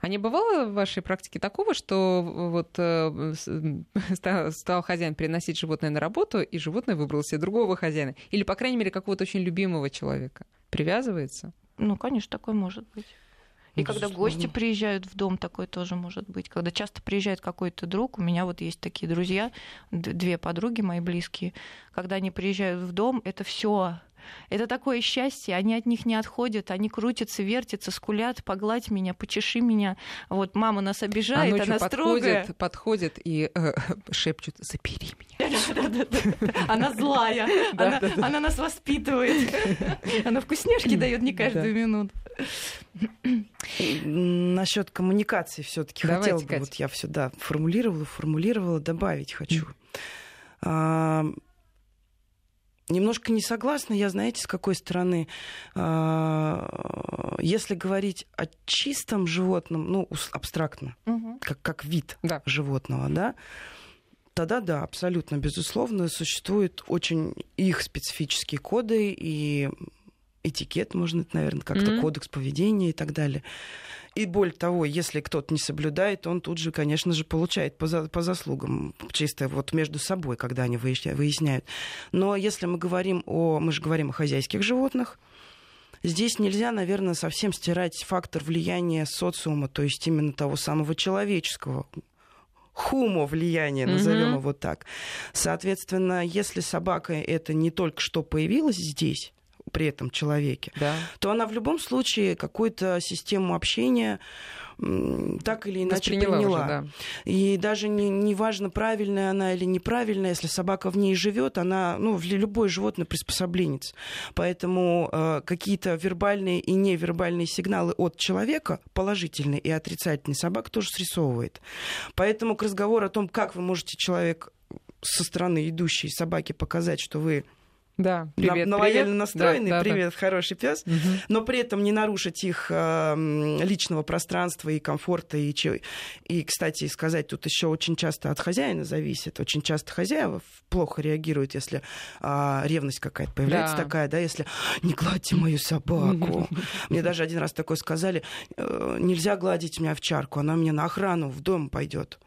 А не бывало в вашей практике такого, что вот э, [laughs] стал хозяин приносить животное на работу, и животное выбрало себе другого хозяина? Или, по крайней мере, какого-то очень любимого человека? Привязывается?
Ну, конечно, такое может быть. И когда гости приезжают в дом, такое тоже может быть. Когда часто приезжает какой-то друг, у меня вот есть такие друзья, две подруги мои близкие, когда они приезжают в дом, это все это такое счастье, они от них не отходят, они крутятся, вертятся, скулят, погладь меня, почеши меня. Вот мама нас обижает, а она подходит, строгая.
подходит и э, [laughs] шепчут, забери меня.
Она злая, [laughs] она нас воспитывает. [laughs] Она вкусняшки дает не каждую минуту.
Насчет коммуникации все-таки хотела бы, вот я все да, формулировала, формулировала, добавить хочу. Немножко не согласна, я знаете, с какой стороны. А, если говорить о чистом животном, ну, абстрактно, угу. как, как вид да. животного, да, тогда да, абсолютно, безусловно, существуют очень их специфические коды и этикет, можно, наверное, как-то mm-hmm. кодекс поведения и так далее. И более того, если кто-то не соблюдает, он тут же, конечно же, получает по, за, по заслугам, чисто вот между собой, когда они выясняют. Но если мы говорим о, мы же говорим о хозяйских животных, здесь нельзя, наверное, совсем стирать фактор влияния социума, то есть именно того самого человеческого, хумо влияния, назовем mm-hmm. его так. Соответственно, если собака это не только что появилась здесь, при этом человеке, да. то она в любом случае какую-то систему общения так или иначе приняла. Уже, да. И даже не, не важно, правильная она или неправильная, если собака в ней живет, она, ну, любой животное приспособленец. Поэтому э, какие-то вербальные и невербальные сигналы от человека, положительные и отрицательные, собака тоже срисовывает. Поэтому к разговору о том, как вы можете человек со стороны идущей собаки показать, что вы
да, привет,
на,
привет.
настроенный, да, привет, да. хороший пес, угу. но при этом не нарушить их э, личного пространства и комфорта. И, и, кстати, сказать, тут еще очень часто от хозяина зависит. Очень часто хозяева плохо реагируют, если э, ревность какая-то появляется да. такая, да, если не гладьте мою собаку. [laughs] Мне даже один раз такое сказали, «Э, нельзя гладить меня овчарку, она мне на охрану в дом пойдет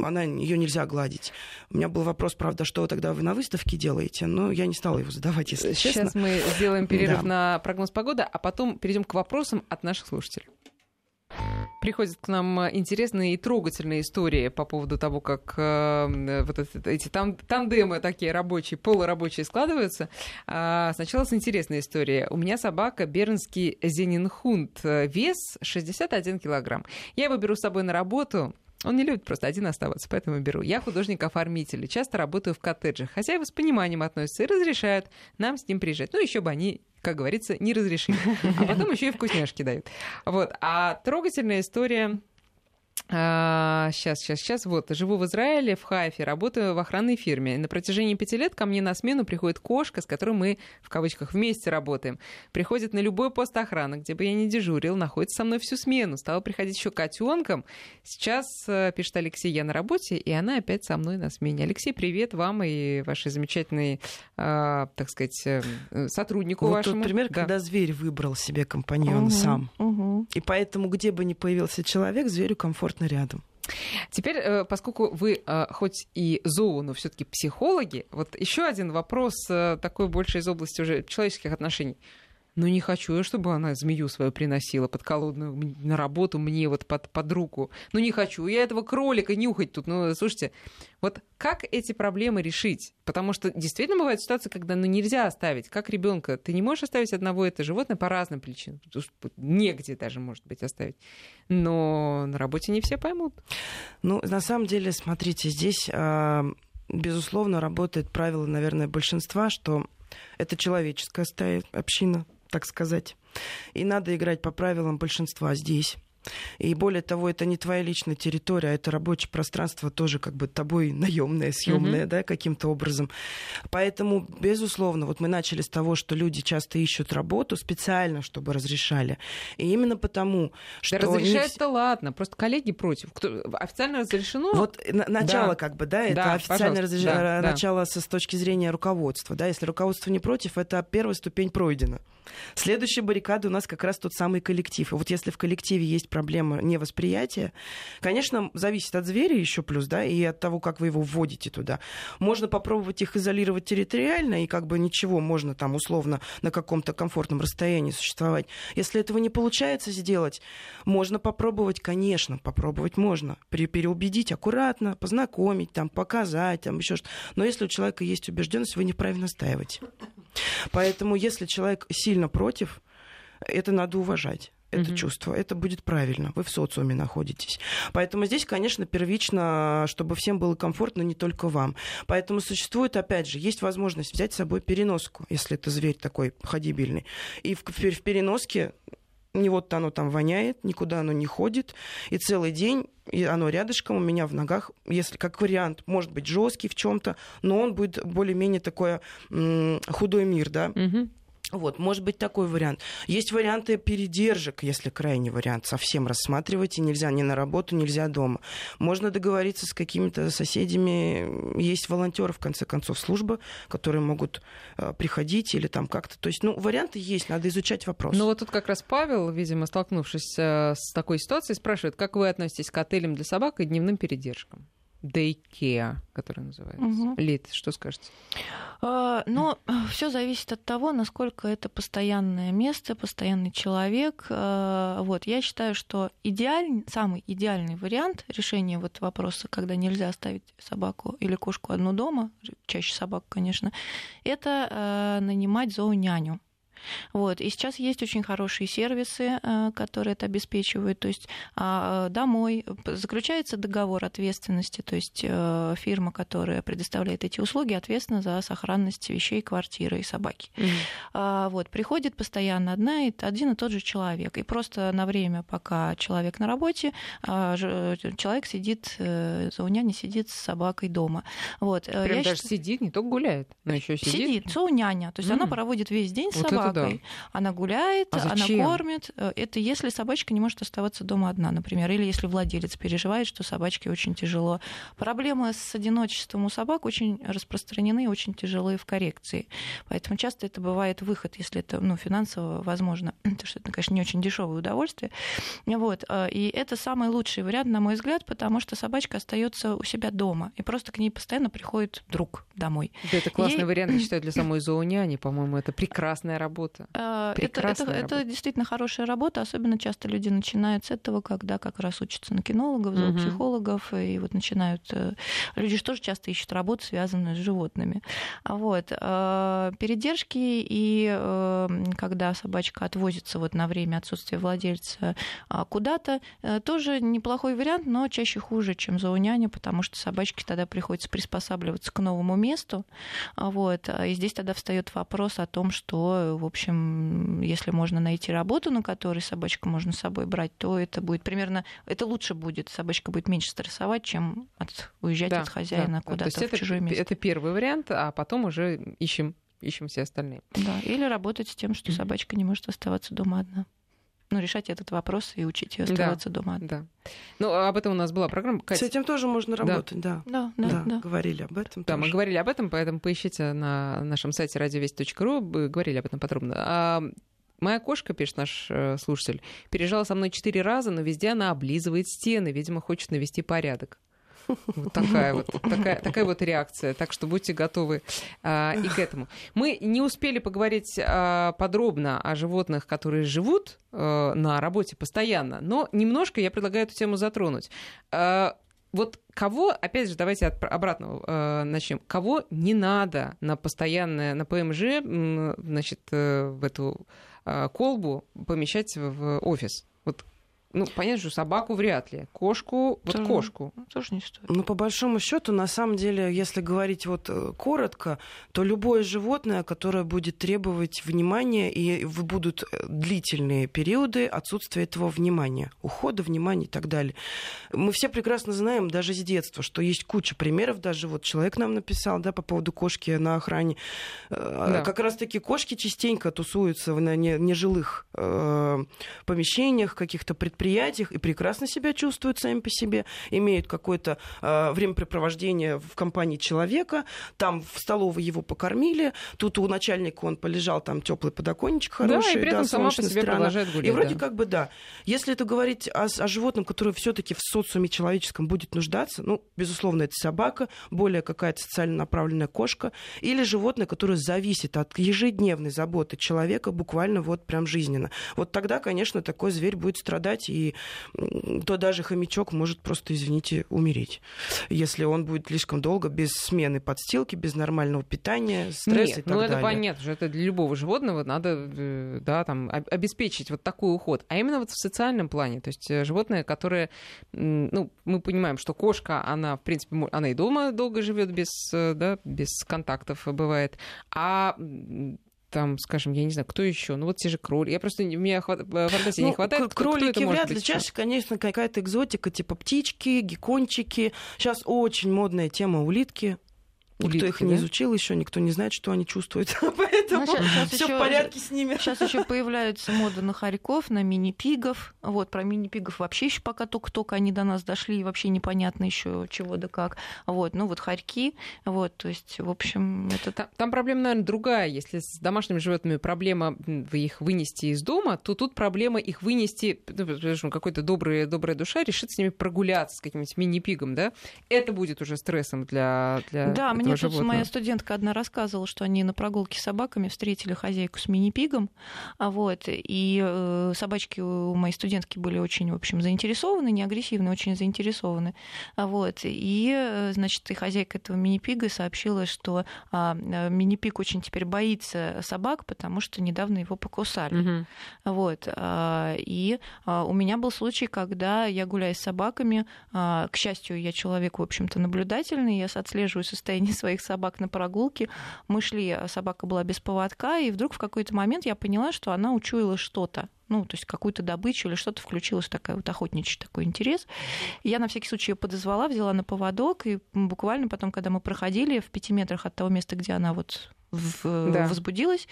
она, ее нельзя гладить. У меня был вопрос, правда, что тогда вы на выставке делаете, но я не стала его задавать, если
Сейчас
честно.
Сейчас мы сделаем перерыв да. на прогноз погоды, а потом перейдем к вопросам от наших слушателей. Приходят к нам интересные и трогательные истории по поводу того, как э, вот эти, эти там, тандемы такие рабочие, полурабочие складываются. А, сначала с интересной историей. У меня собака бернский зенинхунд. Вес 61 килограмм. Я его беру с собой на работу. Он не любит просто один оставаться, поэтому беру. Я художник-оформитель часто работаю в коттеджах. Хозяева с пониманием относятся и разрешают нам с ним приезжать. Ну, еще бы они как говорится, не разрешили. А потом еще и вкусняшки дают. Вот. А трогательная история а, сейчас, сейчас, сейчас. Вот, живу в Израиле, в Хайфе, работаю в охранной фирме. На протяжении пяти лет ко мне на смену приходит кошка, с которой мы, в кавычках, вместе работаем. Приходит на любой пост охраны, где бы я ни дежурил, находится со мной всю смену. Стала приходить еще котенком. Сейчас, э, пишет Алексей, я на работе, и она опять со мной на смене. Алексей, привет вам и вашей замечательной, э, так сказать, э, сотруднику
вот
вашему.
Вот пример, да. когда зверь выбрал себе компаньона угу, сам. Угу. И поэтому, где бы ни появился человек, зверю комфортно комфортно рядом.
Теперь, э, поскольку вы э, хоть и зоо, но все-таки психологи, вот еще один вопрос э, такой больше из области уже человеческих отношений. Но не хочу я, чтобы она змею свою приносила подколодную на работу мне вот под, под руку. Ну не хочу я этого кролика нюхать тут. Ну, слушайте, вот как эти проблемы решить? Потому что действительно бывают ситуации, когда ну, нельзя оставить. Как ребенка, ты не можешь оставить одного это животное по разным причинам. Негде даже, может быть, оставить. Но на работе не все поймут.
Ну, на самом деле, смотрите, здесь, а, безусловно, работает правило, наверное, большинства, что это человеческая стая, община, так сказать. И надо играть по правилам большинства здесь. И более того, это не твоя личная территория, а это рабочее пространство тоже как бы тобой наемное, съемное, mm-hmm. да, каким-то образом. Поэтому, безусловно, вот мы начали с того, что люди часто ищут работу специально, чтобы разрешали. И именно потому, что...
Да разрешают-то не... ладно, просто коллеги против. Кто... Официально разрешено?
Вот начало да. как бы, да, это да, официальное разреш... да, начало да. с точки зрения руководства. Да, если руководство не против, это первая ступень пройдена. Следующая баррикада у нас как раз тот самый коллектив. И вот если в коллективе есть проблема невосприятия, конечно, зависит от зверя еще плюс, да, и от того, как вы его вводите туда. Можно попробовать их изолировать территориально, и как бы ничего, можно там условно на каком-то комфортном расстоянии существовать. Если этого не получается сделать, можно попробовать, конечно, попробовать можно. Переубедить аккуратно, познакомить, там, показать, там еще что-то. Но если у человека есть убежденность, вы неправильно настаиваете. Поэтому, если человек сильно против, это надо уважать это mm-hmm. чувство. Это будет правильно. Вы в социуме находитесь. Поэтому здесь, конечно, первично, чтобы всем было комфортно, не только вам. Поэтому существует, опять же, есть возможность взять с собой переноску, если это зверь такой ходибельный. И в, в, в переноске не вот оно там воняет, никуда оно не ходит, и целый день и оно рядышком у меня в ногах, если как вариант, может быть жесткий в чем-то, но он будет более-менее такой м- худой мир, да. Угу. Вот, может быть такой вариант. Есть варианты передержек, если крайний вариант совсем рассматривать, и нельзя ни на работу, нельзя дома. Можно договориться с какими-то соседями. Есть волонтеры, в конце концов, служба, которые могут э, приходить или там как-то. То есть, ну, варианты есть, надо изучать вопрос.
Ну, вот тут как раз Павел, видимо, столкнувшись э, с такой ситуацией, спрашивает, как вы относитесь к отелям для собак и дневным передержкам? Daycare, который называется. Угу. Лид, что скажете?
А, ну, все зависит от того, насколько это постоянное место, постоянный человек. А, вот, я считаю, что идеальный, самый идеальный вариант решения вот вопроса, когда нельзя оставить собаку или кошку одну дома, чаще собаку, конечно, это а, нанимать зооняню. Вот. И сейчас есть очень хорошие сервисы, э, которые это обеспечивают. То есть а, домой заключается договор ответственности, то есть э, фирма, которая предоставляет эти услуги, ответственна за сохранность вещей, квартиры и собаки. Mm-hmm. Вот. Приходит постоянно одна и один и тот же человек. И просто на время, пока человек на работе, а, человек сидит, зауняня сидит с собакой дома. Вот.
Прям Я даже считаю... сидит, не только гуляет, но еще сидит.
Сидит, зауняня. То есть mm-hmm. она проводит весь день с вот собакой собакой. Да. Она гуляет, а она кормит. Э, это если собачка не может оставаться дома одна, например, или если владелец переживает, что собачке очень тяжело. Проблемы с одиночеством у собак очень распространены очень тяжелые в коррекции. Поэтому часто это бывает выход, если это ну, финансово возможно. [clears throat] Потому что это, конечно, не очень дешевое удовольствие. Вот. Э, и это самый лучший вариант, на мой взгляд, потому что собачка остается у себя дома, и просто к ней постоянно приходит друг домой.
Да, это классный Ей... вариант, я [clears throat] считаю, для самой зооняни, по-моему, это прекрасная работа работа.
А, это, это, это действительно хорошая работа. Особенно часто люди начинают с этого, когда как раз учатся на кинологов, зоопсихологов, угу. и вот начинают... Э, люди же тоже часто ищут работу, связанную с животными. Вот. А, передержки и э, когда собачка отвозится вот на время отсутствия владельца а, куда-то, э, тоже неплохой вариант, но чаще хуже, чем зооняня, потому что собачке тогда приходится приспосабливаться к новому месту. Вот. И здесь тогда встает вопрос о том, что, в общем, если можно найти работу, на которой собачку можно с собой брать, то это будет примерно, это лучше будет, собачка будет меньше стрессовать, чем от, уезжать да, от хозяина да, куда-то в
это,
чужое место.
Это первый вариант, а потом уже ищем, ищем все остальные.
Да, или работать с тем, что собачка не может оставаться дома одна ну, решать этот вопрос и учить ее оставаться
да,
дома.
Да. Ну, об этом у нас была программа.
Катя... С этим тоже можно работать, да.
Да, да, да. да.
Говорили об этом.
Да, тоже. мы говорили об этом, поэтому поищите на нашем сайте радиовесть.ру, говорили об этом подробно. А Моя кошка, пишет наш э, слушатель, переезжала со мной четыре раза, но везде она облизывает стены, видимо, хочет навести порядок. Вот такая вот, такая, такая вот реакция. Так что будьте готовы а, и к этому. Мы не успели поговорить а, подробно о животных, которые живут а, на работе постоянно, но немножко я предлагаю эту тему затронуть. А, вот кого, опять же, давайте от обратного э, начнем. Кого не надо на постоянное, на ПМЖ, значит, э, в эту э, колбу помещать в офис? Вот ну, понятно, что собаку вряд ли. Кошку, вот тоже, кошку.
Тоже не стоит.
Ну, по большому счету, на самом деле, если говорить вот э, коротко, то любое животное, которое будет требовать внимания, и будут э, длительные периоды отсутствия этого внимания, ухода, внимания и так далее. Мы все прекрасно знаем, даже с детства, что есть куча примеров, даже вот человек нам написал, да, по поводу кошки на охране. Э, да. Как раз-таки кошки частенько тусуются в нежилых помещениях, каких-то предприятиях, предприятиях и прекрасно себя чувствуют сами по себе, имеют какое-то э, времяпрепровождение в компании человека, там в столовой его покормили, тут у начальника он полежал, там теплый подоконничек хороший,
да, и при этом
да,
сама по себе
сторона.
гулять,
И вроде да. как бы да. Если это говорить о, о животном, которое все-таки в социуме человеческом будет нуждаться, ну, безусловно, это собака, более какая-то социально направленная кошка, или животное, которое зависит от ежедневной заботы человека буквально вот прям жизненно. Вот тогда, конечно, такой зверь будет страдать и то даже хомячок может просто, извините, умереть, если он будет слишком долго без смены подстилки, без нормального питания, стресс
Нет,
и так
ну
далее.
это понятно, что это для любого животного надо, э, да, там, обеспечить вот такой уход. А именно вот в социальном плане, то есть э, животное, которое, ну, мы понимаем, что кошка, она, в принципе, она и дома долго живет без, э, да, без контактов бывает, а там, скажем, я не знаю, кто еще, ну вот те же кролики. Я просто, у меня хват... Э, фантазии ну, не хватает.
Кролики
кто
вряд ли. Чаще, конечно, какая-то экзотика, типа птички, геккончики. Сейчас очень модная тема улитки. Никто Улитки, их не да? изучил еще, никто не знает, что они чувствуют. [laughs] Поэтому ну, все в порядке с ними.
Сейчас еще появляется мода на хорьков, на мини-пигов. Вот, про мини-пигов вообще еще пока только-только они до нас дошли, и вообще непонятно еще чего да как. Вот, ну вот хорьки, вот, то есть, в общем, это...
Там, там проблема, наверное, другая. Если с домашними животными проблема их вынести из дома, то тут проблема их вынести, ну, какой-то добрая, добрая душа решит с ними прогуляться с каким-нибудь мини-пигом, да? Это будет уже стрессом для, для
да, мне
этого
Мне
животного.
тут моя студентка одна рассказывала, что они на прогулке с собаками встретили хозяйку с мини-пигом, а вот, и э, собачки у моей студентки были очень, в общем, заинтересованы, не агрессивны, очень заинтересованы, а вот, и, э, значит, и хозяйка этого мини-пига сообщила, что а, э, мини-пиг очень теперь боится собак, потому что недавно его покусали,
Мгм.
вот, а, и а, у меня был случай, когда я гуляю с собаками, к счастью, я человек, в общем-то, наблюдательный, я отслеживаю состояние своих собак на прогулке. Мы шли, а собака была без поводка, и вдруг в какой-то момент я поняла, что она учуяла что-то. Ну, то есть какую-то добычу или что-то включилось, такая вот охотничий такой интерес. И я на всякий случай ее подозвала, взяла на поводок, и буквально потом, когда мы проходили в пяти метрах от того места, где она вот в-
Да.
возбудилась,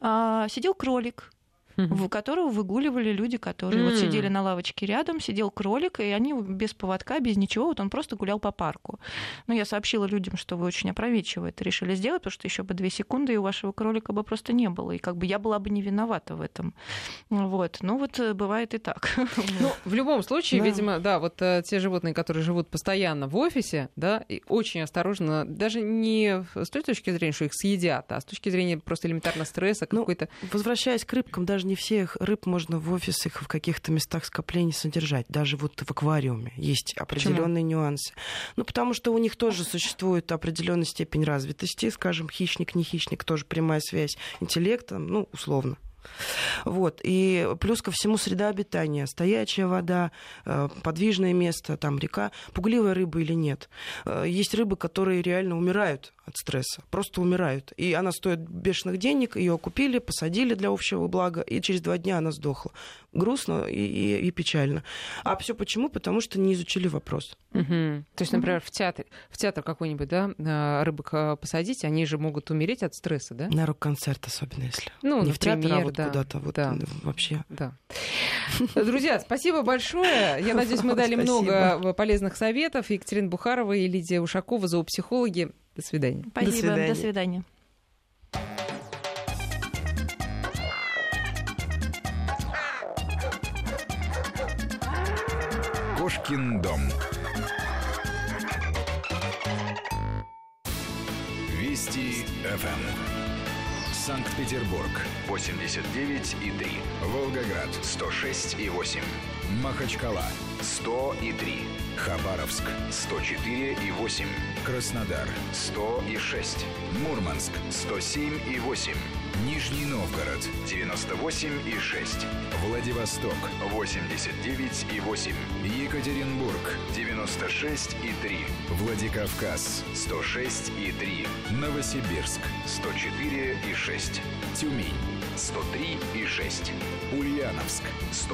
а, сидел кролик. В которого выгуливали люди, которые вот
М.
сидели на лавочке рядом, сидел кролик, и они без поводка, без ничего, вот он просто гулял по парку. Ну, я сообщила людям, что вы очень опрометчиво это решили сделать, потому что еще бы две секунды, и у вашего кролика бы просто не было. И как бы я была бы не виновата в этом. Вот. Ну, вот э, бывает и так. [laughs]
Ну, в любом случае,
Да.
видимо, да, вот э, те животные, которые живут постоянно в офисе, да, и очень осторожно, даже не с той точки зрения, что их съедят, а с точки зрения просто элементарно стресса
Ну,
какой-то.
Возвращаясь к рыбкам, даже не всех рыб можно в офисах в каких-то местах скоплений содержать. Даже вот в аквариуме есть определенные нюансы. Ну, потому что у них тоже существует определенная степень развитости. Скажем, хищник, не хищник, тоже прямая связь интеллекта, ну, условно. Вот. И плюс ко всему среда обитания. Стоячая вода, э, подвижное место, там река. Пугливая рыба или нет. Э, Есть рыбы, которые реально умирают от стресса. Просто умирают. И она стоит бешеных денег, ее купили, посадили для общего блага, и через два дня она сдохла. Грустно и, и- и печально. А все почему? Потому что не изучили вопрос.
Мгм. То есть, например, в театр, в театр какой-нибудь, да, э, рыбок э, посадить, они же могут умереть от стресса, да?
На рок-концерт особенно, если.
Ну,
не в театр, а
например,
вот
да,
куда-то. Вот
да.
вообще.
Да. Друзья, спасибо большое. Я надеюсь, мы дали [laughs]
Спасибо.
много полезных советов. Екатерина Бухарова и Лидия Ушакова, зоопсихологи. До свидания.
Спасибо.
свидания.
До свидания.
Кошкин дом. Вести ФМ. Санкт-Петербург 89 и 3. Волгоград 106 и 8. Махачкала 100 и 3. Хабаровск 104 и 8. Краснодар 100 и 6. Мурманск 107 и 8. Нижний Новгород 98 и 6. Владивосток 89 и 8. Екатеринбург 96 и 3. Владикавказ 106 и 3. Новосибирск 104 и 6. Тюмень 103 и 6. Ульяновск 100